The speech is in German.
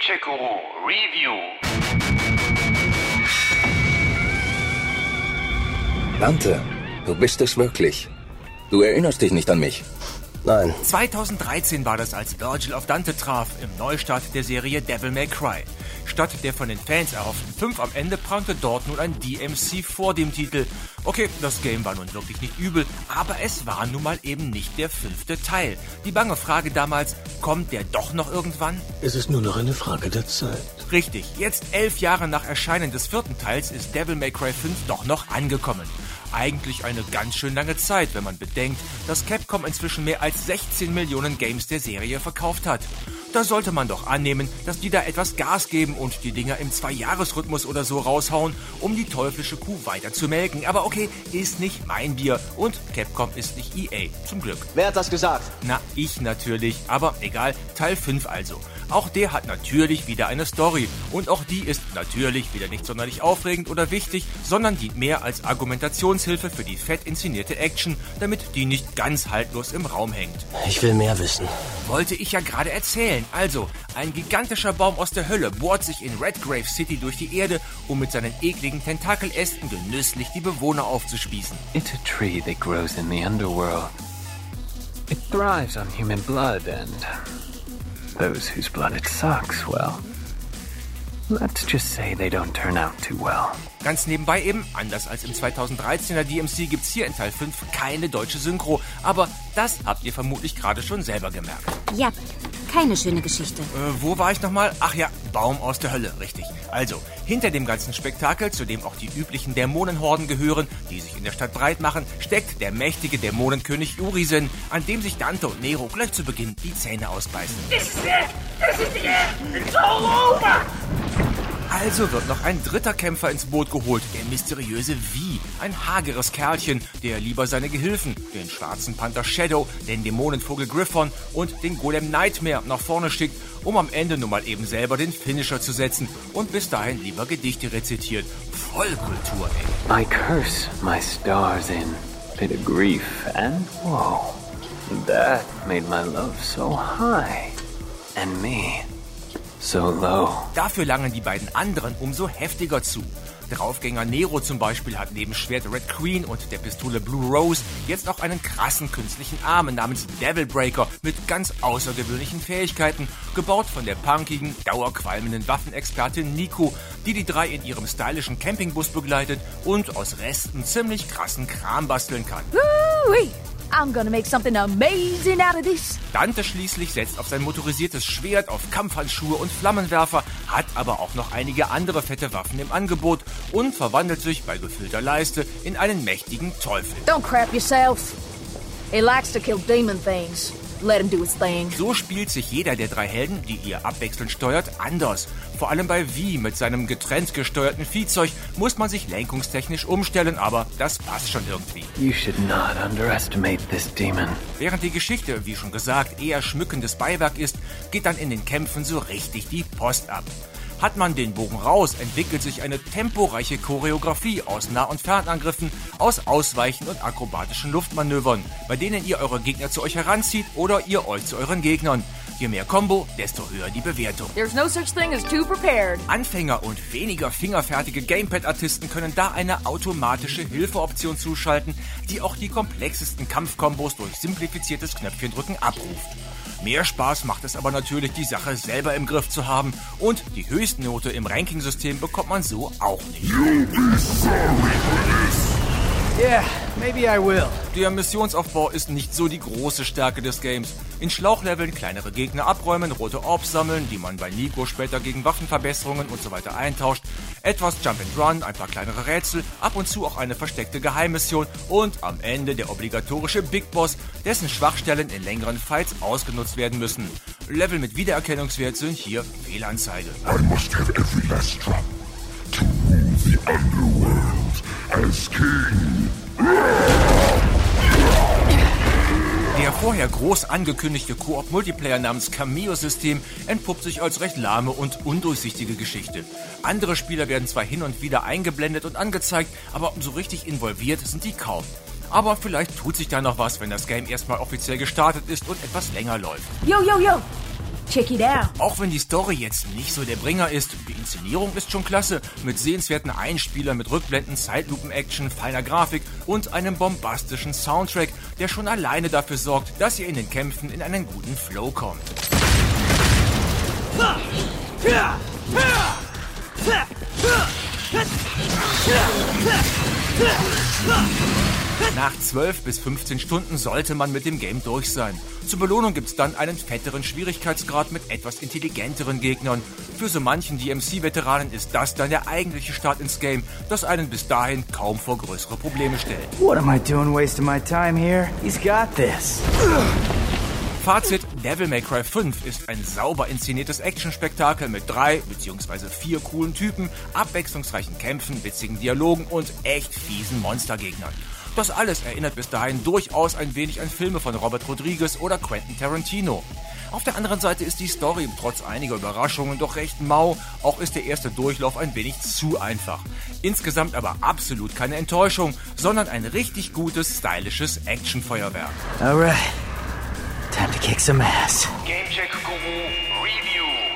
Gadget-Guru Review. Dante, du bist es wirklich. Du erinnerst dich nicht an mich. Nein. 2013 war das, als Virgil auf Dante traf, im Neustart der Serie Devil May Cry. Statt der von den Fans erhofften 5 am Ende prangte dort nun ein DMC vor dem Titel. Okay, das Game war nun wirklich nicht übel, aber es war nun mal eben nicht der fünfte Teil. Die bange Frage damals, kommt der doch noch irgendwann? Es ist nur noch eine Frage der Zeit. Richtig, jetzt elf Jahre nach Erscheinen des vierten Teils ist Devil May Cry 5 doch noch angekommen. Eigentlich eine ganz schön lange Zeit, wenn man bedenkt, dass Capcom inzwischen mehr als 16 Millionen Games der Serie verkauft hat. Da sollte man doch annehmen, dass die da etwas Gas geben und die Dinger im Zwei-Jahres-Rhythmus oder so raushauen, um die teuflische Kuh weiter zu melken. Aber okay, ist nicht mein Bier und Capcom ist nicht EA, zum Glück. Wer hat das gesagt? Na, ich natürlich, aber egal, Teil 5 also. Auch der hat natürlich wieder eine Story und auch die ist natürlich wieder nicht sonderlich aufregend oder wichtig, sondern dient mehr als Argumentationshilfe für die fett inszenierte Action, damit die nicht ganz haltlos im Raum hängt. Ich will mehr wissen. Wollte ich ja gerade erzählen. Also, ein gigantischer Baum aus der Hölle bohrt sich in Redgrave City durch die Erde, um mit seinen ekligen Tentakelästen genüsslich die Bewohner aufzuspießen. It's a tree that grows in the underworld. It thrives on human blood and those whose blood it sucks, well, let's just say they don't turn out too well. Ganz nebenbei eben, anders als im 2013er DMC gibt's hier in Teil 5 keine deutsche Synchro, aber das habt ihr vermutlich gerade schon selber gemerkt. Ja, keine schöne Geschichte. Äh, wo war ich nochmal? Ach ja, Baum aus der Hölle, richtig. Also, hinter dem ganzen Spektakel, zu dem auch die üblichen Dämonenhorden gehören, die sich in der Stadt breit machen, steckt der mächtige Dämonenkönig Urizen, an dem sich Dante und Nero gleich zu Beginn die Zähne ausbeißen. This is it! This is the end! It's all over! Also wird noch ein dritter Kämpfer ins Boot geholt, der mysteriöse Wie, ein hageres Kerlchen, der lieber seine Gehilfen, den schwarzen Panther Shadow, den Dämonenvogel Griffon und den Golem Nightmare nach vorne schickt, um am Ende nun mal eben selber den Finisher zu setzen und bis dahin lieber Gedichte rezitiert. Vollkultur, ey. I curse my stars in bit of grief and woe. That made my love so high and me so low. Dafür langen die beiden anderen umso heftiger zu. Draufgänger Nero zum Beispiel hat neben Schwert Red Queen und der Pistole Blue Rose jetzt auch einen krassen künstlichen Arm namens Devil Breaker mit ganz außergewöhnlichen Fähigkeiten, gebaut von der punkigen, dauerqualmenden Waffenexpertin Nico, die die drei in ihrem stylischen Campingbus begleitet und aus Resten ziemlich krassen Kram basteln kann. Woo-wee. I'm gonna make something amazing out of this. Dante schließlich setzt auf sein motorisiertes Schwert, auf Kampfhandschuhe und Flammenwerfer, hat aber auch noch einige andere fette Waffen im Angebot und verwandelt sich bei gefüllter Leiste in einen mächtigen Teufel. Don't crap yourself. He likes to kill demon things. Let him do his thing. So spielt sich jeder der drei Helden, die ihr abwechselnd steuert, anders. Vor allem bei Vi mit seinem getrennt gesteuerten Viehzeug muss man sich lenkungstechnisch umstellen, aber das passt schon irgendwie. You should not underestimate this demon. Während die Geschichte, wie schon gesagt, eher schmückendes Beiwerk ist, geht dann in den Kämpfen so richtig die Post ab. Hat man den Bogen raus, entwickelt sich eine temporeiche Choreografie aus Nah- und Fernangriffen, aus Ausweichen und akrobatischen Luftmanövern, bei denen ihr eure Gegner zu euch heranzieht oder ihr euch zu euren Gegnern. Je mehr Combo, desto höher die Bewertung. There's no such thing as too prepared. Anfänger und weniger fingerfertige Gamepad-Artisten können da eine automatische Hilfeoption zuschalten, die auch die komplexesten Kampfkombos durch simplifiziertes Knöpfchendrücken abruft. Mehr Spaß macht es aber natürlich, die Sache selber im Griff zu haben und die Höchstnote im Rankingsystem bekommt man so auch nicht. Yeah, maybe I will. Der Missionsaufbau ist nicht so die große Stärke des Games. In Schlauchleveln kleinere Gegner abräumen, rote Orbs sammeln, die man bei Nico später gegen Waffenverbesserungen und so weiter eintauscht, etwas Jump and Run, ein paar kleinere Rätsel, ab und zu auch eine versteckte Geheimmission und am Ende der obligatorische Big Boss, dessen Schwachstellen in längeren Fights ausgenutzt werden müssen. Level mit Wiedererkennungswert sind hier Fehlanzeige. I must have every last drop to rule the underworld as king. Der vorher groß angekündigte Koop-Multiplayer namens Cameo-System entpuppt sich als recht lahme und undurchsichtige Geschichte. Andere Spieler werden zwar hin und wieder eingeblendet und angezeigt, aber so richtig involviert sind die kaum. Aber vielleicht tut sich da noch was, wenn das Game erstmal offiziell gestartet ist und etwas länger läuft. Yo, yo, yo. Check it out. Auch wenn die Story jetzt nicht so der Bringer ist, die Inszenierung ist schon klasse, mit sehenswerten Einspielern mit Rückblenden, Zeitlupen-Action, feiner Grafik und einem bombastischen Soundtrack, der schon alleine dafür sorgt, dass ihr in den Kämpfen in einen guten Flow kommt. Nach 12 bis 15 Stunden sollte man mit dem Game durch sein. Zur Belohnung gibt's dann einen fetteren Schwierigkeitsgrad mit etwas intelligenteren Gegnern. Für so manchen DMC-Veteranen ist das dann der eigentliche Start ins Game, das einen bis dahin kaum vor größere Probleme stellt. What am I doing wasting my time here? He's got this. Fazit, Devil May Cry 5 ist ein sauber inszeniertes Actionspektakel mit drei bzw. vier coolen Typen, abwechslungsreichen Kämpfen, witzigen Dialogen und echt fiesen Monstergegnern. Das alles erinnert bis dahin durchaus ein wenig an Filme von Robert Rodriguez oder Quentin Tarantino. Auf der anderen Seite ist die Story trotz einiger Überraschungen doch recht mau, auch ist der erste Durchlauf ein wenig zu einfach. Insgesamt aber absolut keine Enttäuschung, sondern ein richtig gutes, stylisches Actionfeuerwerk. Alright. Time to kick some ass. Gamecheck Guru Review.